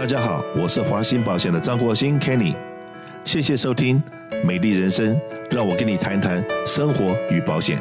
大家好，我是华鑫保险的张国兴 Kenny，谢谢收听《美丽人生》，让我跟你谈谈生活与保险。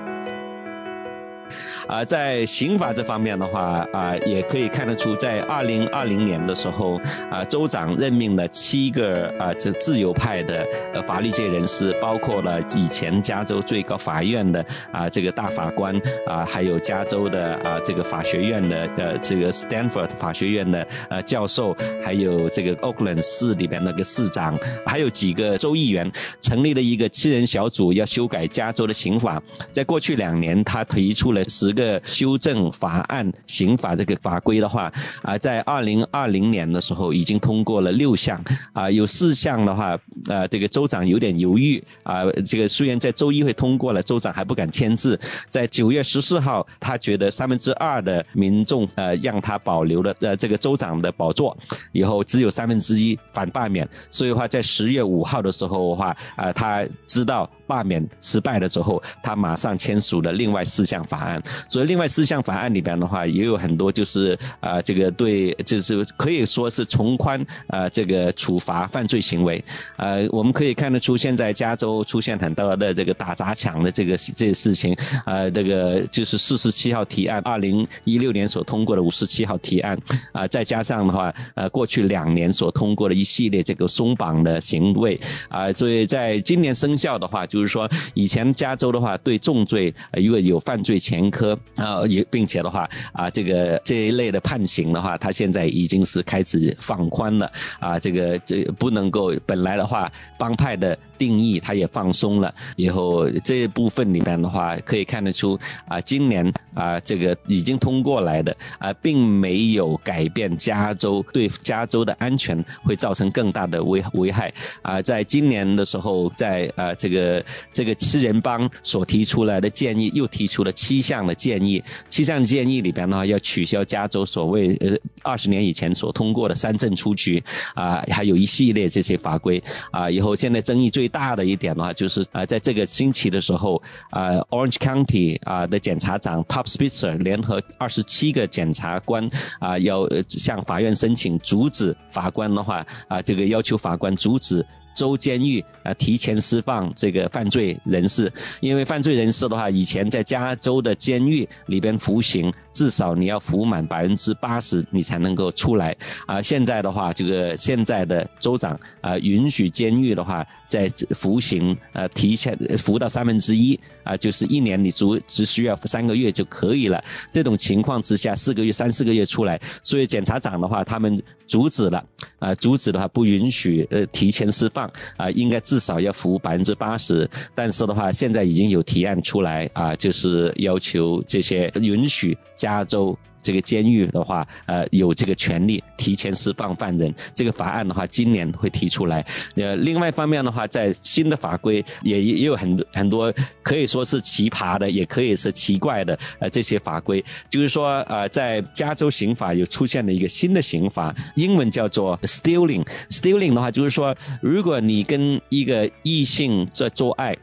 啊，在刑法这方面的话，啊，也可以看得出，在二零二零年的时候，啊，州长任命了七个啊，这自由派的呃法律界人士，包括了以前加州最高法院的啊这个大法官啊，还有加州的啊这个法学院的呃这个 Stanford 法学院的呃教授，还有这个 Oakland 市里边那个市长，还有几个州议员，成立了一个七人小组，要修改加州的刑法。在过去两年，他提出了十个。这个修正法案、刑法这个法规的话，啊，在二零二零年的时候已经通过了六项，啊，有四项的话，呃，这个州长有点犹豫，啊，这个虽然在州议会通过了，州长还不敢签字。在九月十四号，他觉得三分之二的民众呃让他保留了呃这个州长的宝座，以后只有三分之一反罢免，所以的话在十月五号的时候的话，啊，他知道罢免失败了之后，他马上签署了另外四项法案。所以，另外四项法案里边的话，也有很多就是啊、这个对，就是可以说是从宽啊、这个处罚犯罪行为。呃，我们可以看得出，现在加州出现很多的这个打砸抢的这个这个事情。呃，这个就是四十七号提案，二零一六年所通过的五十七号提案啊、再加上的话，呃，过去两年所通过的一系列这个松绑的行为啊、所以在今年生效的话，就是说以前加州的话对重罪、呃、如果有犯罪前科。啊，也并且的话啊，这个这一类的判刑的话，他现在已经是开始放宽了啊，这个这不能够本来的话帮派的定义他也放松了，以后这一部分里面的话可以看得出啊，今年啊这个已经通过来的啊，并没有改变加州对加州的安全会造成更大的危危害。啊，在今年的时候，在啊这个这个七人帮所提出来的建议，又提出了七项的建议。七项建议里边呢，要取消加州所谓呃二十年以前所通过的三证出局啊，还有一系列这些法规啊。以后现在争议最大的一点的话，就是啊，在这个星期的时候啊，Orange County 啊的检察长 Top Spitzer 联合二十七个检察官啊，要向法院申请阻止法官的话啊，这个要求法官阻止。州监狱啊，提前释放这个犯罪人士，因为犯罪人士的话，以前在加州的监狱里边服刑，至少你要服满百分之八十，你才能够出来啊。现在的话，这个现在的州长啊，允许监狱的话，在服刑呃提前服到三分之一啊，就是一年你足只需要三个月就可以了。这种情况之下，四个月三四个月出来，所以检察长的话，他们阻止了啊，阻止的话不允许呃提前释放。啊，应该至少要服百分之八十，但是的话，现在已经有提案出来啊，就是要求这些允许加州。这个监狱的话，呃，有这个权利提前释放犯人。这个法案的话，今年会提出来。呃，另外一方面的话，在新的法规也也有很多很多可以说是奇葩的，也可以是奇怪的。呃，这些法规就是说，呃，在加州刑法又出现了一个新的刑法，英文叫做 stealing。stealing 的话，就是说，如果你跟一个异性在做爱。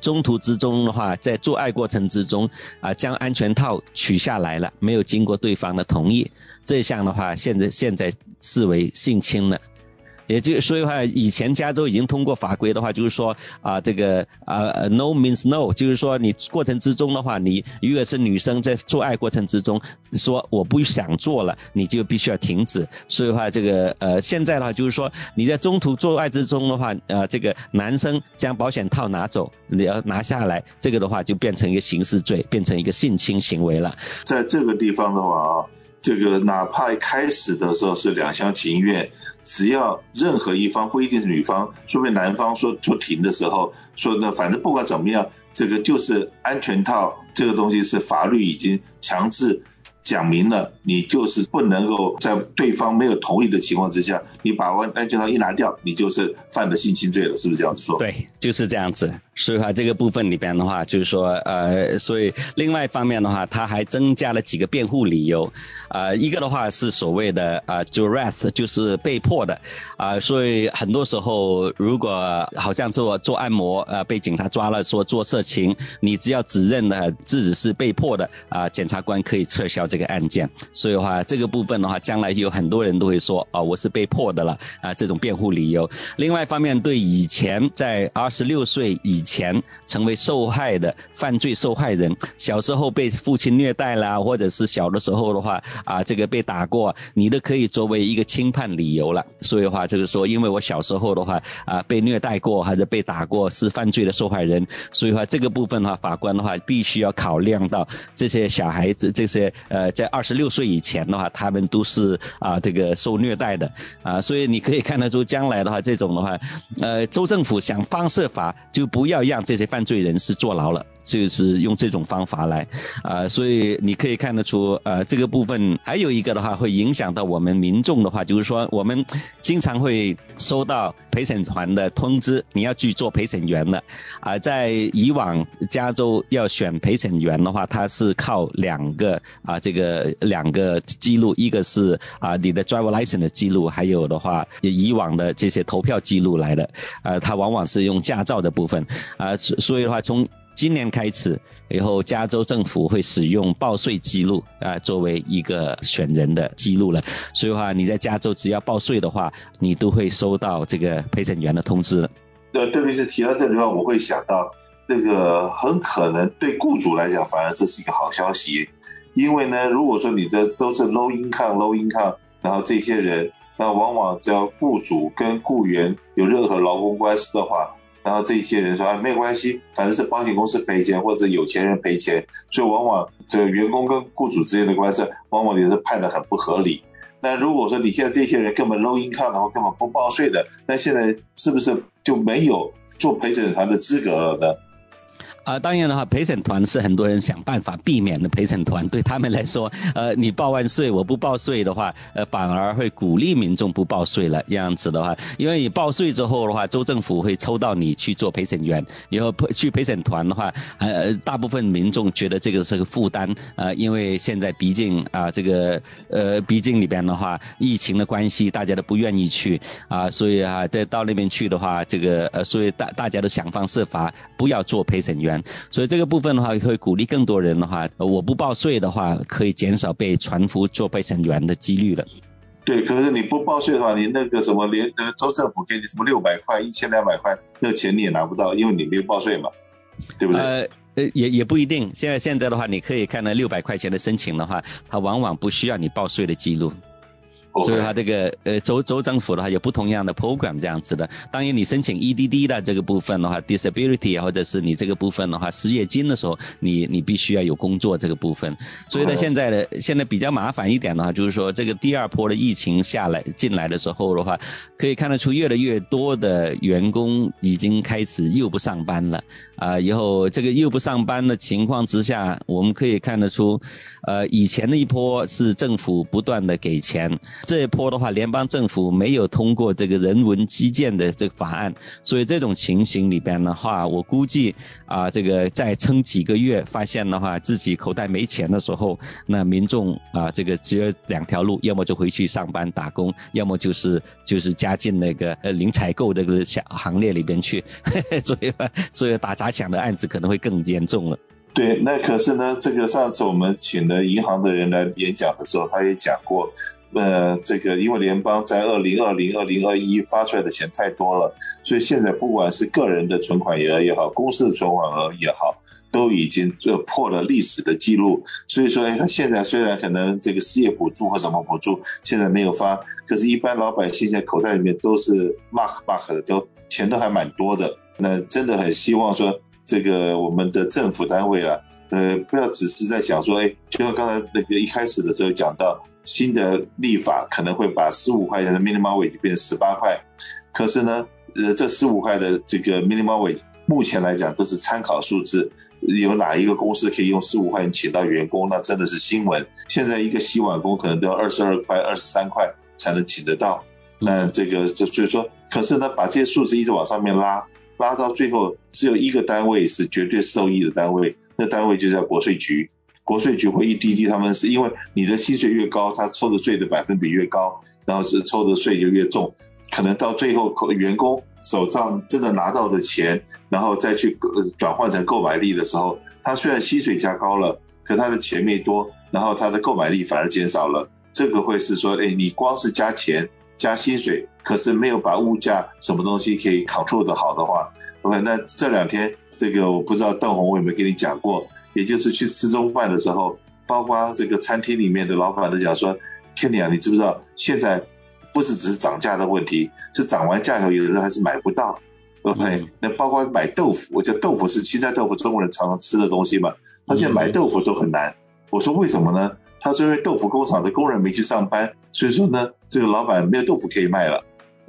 中途之中的话，在做爱过程之中啊，将安全套取下来了，没有经过对方的同意，这项的话，现在现在视为性侵了。也就所以话，以前加州已经通过法规的话，就是说啊，这个啊，no means no，就是说你过程之中的话，你如果是女生在做爱过程之中说我不想做了，你就必须要停止。所以话，这个呃，现在的话就是说你在中途做爱之中的话，呃，这个男生将保险套拿走，你要拿下来，这个的话就变成一个刑事罪，变成一个性侵行为了。在这个地方的话啊，这个哪怕开始的时候是两厢情愿。只要任何一方不一定是女方，说明男方说说停的时候，说的反正不管怎么样，这个就是安全套这个东西是法律已经强制讲明了，你就是不能够在对方没有同意的情况之下，你把安安全套一拿掉，你就是犯了性侵罪了，是不是这样子说？对，就是这样子。所以话这个部分里边的话，就是说，呃，所以另外一方面的话，他还增加了几个辩护理由，呃，一个的话是所谓的啊、呃、duress，就是被迫的，啊、所以很多时候如果好像做做按摩，呃，被警察抓了说做色情，你只要指认了自己是被迫的，啊、检察官可以撤销这个案件。所以的话，这个部分的话，将来有很多人都会说啊，我是被迫的了啊，这种辩护理由。另外一方面，对以前在二十六岁以前成为受害的犯罪受害人，小时候被父亲虐待啦，或者是小的时候的话啊，这个被打过，你都可以作为一个轻判理由了。所以的话，就是说，因为我小时候的话啊，被虐待过还是被打过，是犯罪的受害人，所以的话这个部分的话，法官的话必须要考量到这些小孩子，这些呃，在二十六岁以前的话，他们都是啊这个受虐待的啊，所以你可以看得出，将来的话，这种的话，呃，州政府想方设法就不要让这些犯罪人士坐牢了。就是用这种方法来，啊、所以你可以看得出，呃，这个部分还有一个的话，会影响到我们民众的话，就是说我们经常会收到陪审团的通知，你要去做陪审员了，啊、在以往加州要选陪审员的话，它是靠两个啊、这个两个记录，一个是啊、你的 driver license 的记录，还有的话以往的这些投票记录来的，啊、呃，它往往是用驾照的部分，啊、呃，所以的话从今年开始以后，加州政府会使用报税记录啊作为一个选人的记录了。所以的话，你在加州只要报税的话，你都会收到这个陪审员的通知。呃，特别是提到这里的话，我会想到这个很可能对雇主来讲，反而这是一个好消息，因为呢，如果说你的都是 low income low income，然后这些人，那往往只要雇主跟雇员有任何劳工官司的话。然后这些人说啊，没有关系，反正是保险公司赔钱或者有钱人赔钱，所以往往这个员工跟雇主之间的官司，往往也是判的很不合理。那如果说你现在这些人根本 low income 的话，根本不报税的，那现在是不是就没有做陪审团的资格了呢？啊，当然的话，陪审团是很多人想办法避免的。陪审团对他们来说，呃，你报完税，我不报税的话，呃，反而会鼓励民众不报税了。这样子的话，因为你报税之后的话，州政府会抽到你去做陪审员，以后去陪审团的话，呃，大部分民众觉得这个是个负担，呃，因为现在毕竟啊，这个呃，毕竟里边的话，疫情的关系，大家都不愿意去啊，所以啊，在到那边去的话，这个呃，所以大大家都想方设法不要做陪审员。所以这个部分的话，会鼓励更多人的话，我不报税的话，可以减少被传呼做陪审员的几率了。对，可是你不报税的话，你那个什么连呃州政府给你什么六百块、一千两百块，那个钱你也拿不到，因为你没有报税嘛，对不对？呃呃，也也不一定。现在现在的话，你可以看到六百块钱的申请的话，它往往不需要你报税的记录。所以它这个呃州州政府的话有不同样的 program 这样子的，当然你申请 EDD 的这个部分的话，disability 或者是你这个部分的话失业金的时候，你你必须要有工作这个部分。所以呢，现在的现在比较麻烦一点的话，就是说这个第二波的疫情下来进来的时候的话，可以看得出越来越多的员工已经开始又不上班了啊、呃。以后这个又不上班的情况之下，我们可以看得出，呃，以前的一波是政府不断的给钱。这一波的话，联邦政府没有通过这个人文基建的这个法案，所以这种情形里边的话，我估计啊，这个再撑几个月，发现的话自己口袋没钱的时候，那民众啊，这个只有两条路，要么就回去上班打工，要么就是就是加进那个呃零采购这个小行列里边去，所以所以打砸抢的案子可能会更严重了。对，那可是呢，这个上次我们请了银行的人来演讲的时候，他也讲过。呃，这个因为联邦在二零二零、二零二一发出来的钱太多了，所以现在不管是个人的存款额也好，公司的存款额也好，都已经就破了历史的记录。所以说，他现在虽然可能这个失业补助或什么补助现在没有发，可是，一般老百姓在口袋里面都是 mark mark 的，都钱都还蛮多的。那真的很希望说，这个我们的政府单位啊，呃，不要只是在想说，哎，就像刚才那个一开始的时候讲到。新的立法可能会把十五块钱的 minimum wage 变成十八块，可是呢，呃，这十五块的这个 minimum wage 目前来讲都是参考数字，有哪一个公司可以用十五块钱请到员工？那真的是新闻。现在一个洗碗工可能都要二十二块、二十三块才能请得到，那这个就所以说，可是呢，把这些数字一直往上面拉，拉到最后只有一个单位是绝对受益的单位，那单位就叫国税局。国税局会一滴滴，他们是因为你的薪水越高，他抽的税的百分比越高，然后是抽的税就越重，可能到最后员工手上真的拿到的钱，然后再去转换成购买力的时候，他虽然薪水加高了，可他的钱没多，然后他的购买力反而减少了。这个会是说，哎，你光是加钱加薪水，可是没有把物价什么东西可以 control 得好的话，OK，那这两天这个我不知道邓红我有没有跟你讲过，也就是去吃中饭的时候，包括这个餐厅里面的老板都讲说，Kenny 啊，你知不知道现在不是只是涨价的问题，是涨完价以后有的人还是买不到，OK，、嗯、那包括买豆腐，我觉得豆腐是青菜豆腐，中国人常常吃的东西嘛，他现在买豆腐都很难，我说为什么呢？他说因为豆腐工厂的工人没去上班，所以说呢，这个老板没有豆腐可以卖了，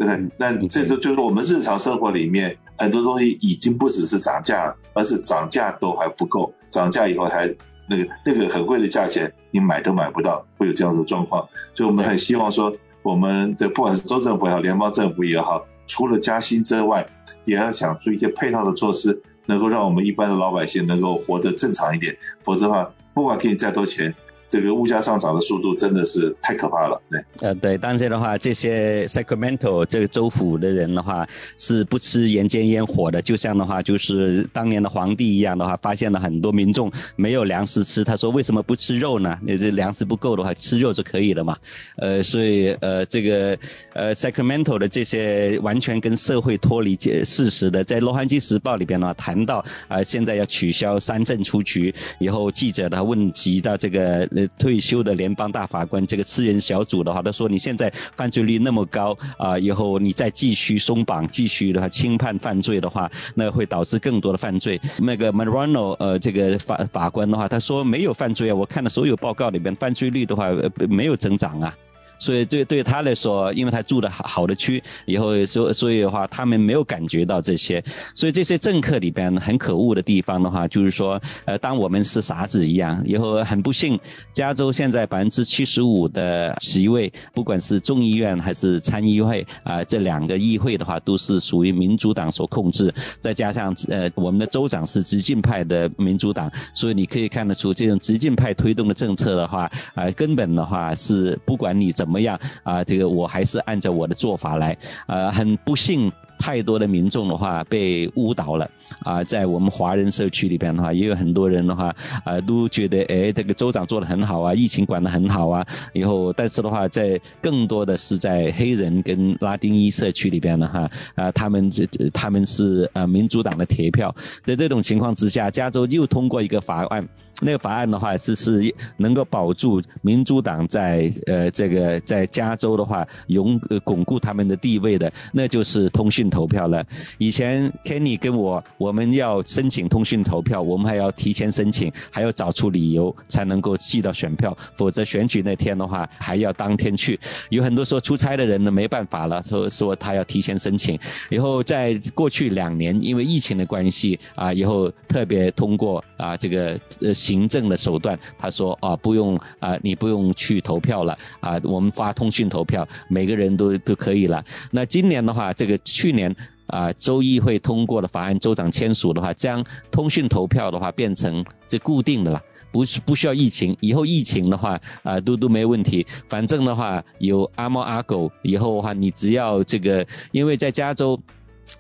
对？那这就就是我们日常生活里面很多东西已经不只是涨价，而是涨价都还不够，涨价以后还那个那个很贵的价钱，你买都买不到，会有这样的状况。所以我们很希望说，我们的不管是州政府也好，联邦政府也好，除了加薪之外，也要想出一些配套的措施，能够让我们一般的老百姓能够活得正常一点。否则的话，不管给你再多钱。这个物价上涨的速度真的是太可怕了，对。呃，对，当然的话，这些 Sacramento 这个州府的人的话是不吃人间烟火的，就像的话就是当年的皇帝一样的话，发现了很多民众没有粮食吃，他说为什么不吃肉呢？你这粮食不够的话，吃肉就可以了嘛。呃，所以呃，这个呃 Sacramento 的这些完全跟社会脱离事实的，在洛杉矶时报里边的话谈到啊、呃，现在要取消三振出局，以后记者的问及到这个。退休的联邦大法官这个私人小组的话，他说：“你现在犯罪率那么高啊，以后你再继续松绑，继续的话轻判犯罪的话，那会导致更多的犯罪。”那个 Marrano 呃，这个法法官的话，他说：“没有犯罪啊，我看了所有报告里边，犯罪率的话没有增长啊。”所以对对他来说，因为他住的好好的区，以后所所以的话，他们没有感觉到这些。所以这些政客里边很可恶的地方的话，就是说，呃，当我们是傻子一样。以后很不幸，加州现在百分之七十五的席位，不管是众议院还是参议会啊，这两个议会的话，都是属于民主党所控制。再加上呃，我们的州长是激进派的民主党，所以你可以看得出，这种激进派推动的政策的话，啊，根本的话是不管你怎么。怎么样啊？这个我还是按照我的做法来。呃，很不幸，太多的民众的话被误导了啊。在我们华人社区里边的话，也有很多人的话，呃，都觉得哎，这个州长做的很好啊，疫情管的很好啊。以后，但是的话，在更多的是在黑人跟拉丁裔社区里边的哈，啊，他们这他们是呃民主党的铁票。在这种情况之下，加州又通过一个法案。那个法案的话是是能够保住民主党在呃这个在加州的话，永呃巩固他们的地位的，那就是通讯投票了。以前 Kenny 跟我我们要申请通讯投票，我们还要提前申请，还要找出理由才能够寄到选票，否则选举那天的话还要当天去。有很多说出差的人呢没办法了，说说他要提前申请。以后在过去两年因为疫情的关系啊，以后特别通过啊这个呃。行政的手段，他说啊，不用啊，你不用去投票了啊，我们发通讯投票，每个人都都可以了。那今年的话，这个去年啊，州议会通过的法案，州长签署的话，将通讯投票的话变成这固定的了，不是不需要疫情，以后疫情的话啊，都都没问题。反正的话，有阿猫阿狗，以后的话，你只要这个，因为在加州。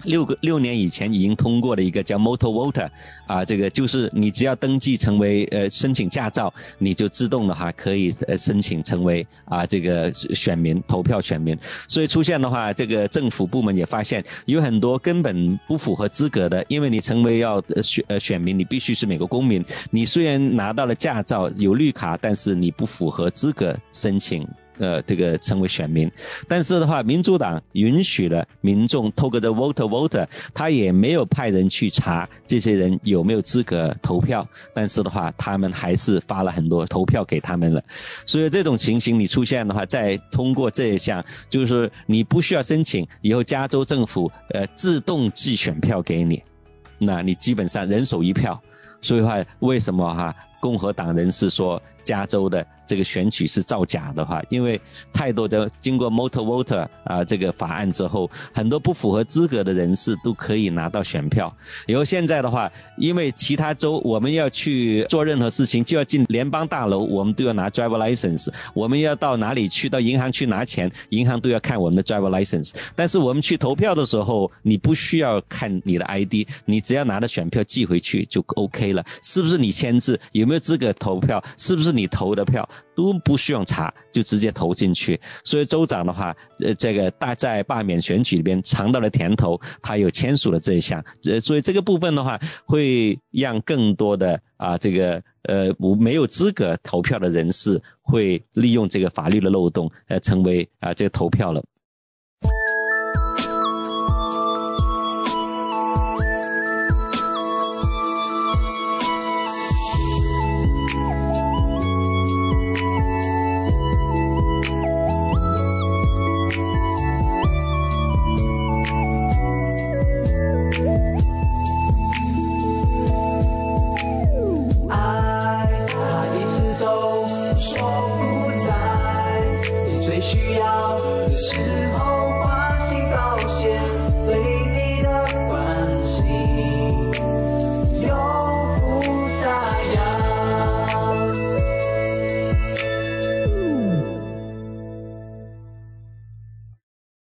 六个六年以前已经通过的一个叫 Motor Voter 啊，这个就是你只要登记成为呃申请驾照，你就自动的话可以呃申请成为啊这个选民投票选民。所以出现的话，这个政府部门也发现有很多根本不符合资格的，因为你成为要选呃选民，你必须是美国公民。你虽然拿到了驾照有绿卡，但是你不符合资格申请。呃，这个成为选民，但是的话，民主党允许了民众透过的 voter voter，他也没有派人去查这些人有没有资格投票，但是的话，他们还是发了很多投票给他们了。所以这种情形你出现的话，再通过这一项，就是你不需要申请，以后加州政府呃自动寄选票给你，那你基本上人手一票。所以话，为什么哈共和党人士说加州的？这个选举是造假的话，因为太多的经过 Motor Voter 啊这个法案之后，很多不符合资格的人士都可以拿到选票。然后现在的话，因为其他州我们要去做任何事情，就要进联邦大楼，我们都要拿 Driver License。我们要到哪里去？到银行去拿钱，银行都要看我们的 Driver License。但是我们去投票的时候，你不需要看你的 ID，你只要拿着选票寄回去就 OK 了。是不是你签字？有没有资格投票？是不是是你投的票都不需要查，就直接投进去。所以州长的话，呃，这个大在罢免选举里边尝到了甜头，他有签署了这一项。呃，所以这个部分的话，会让更多的啊，这个呃，没有资格投票的人士会利用这个法律的漏洞，呃，成为啊这个投票了。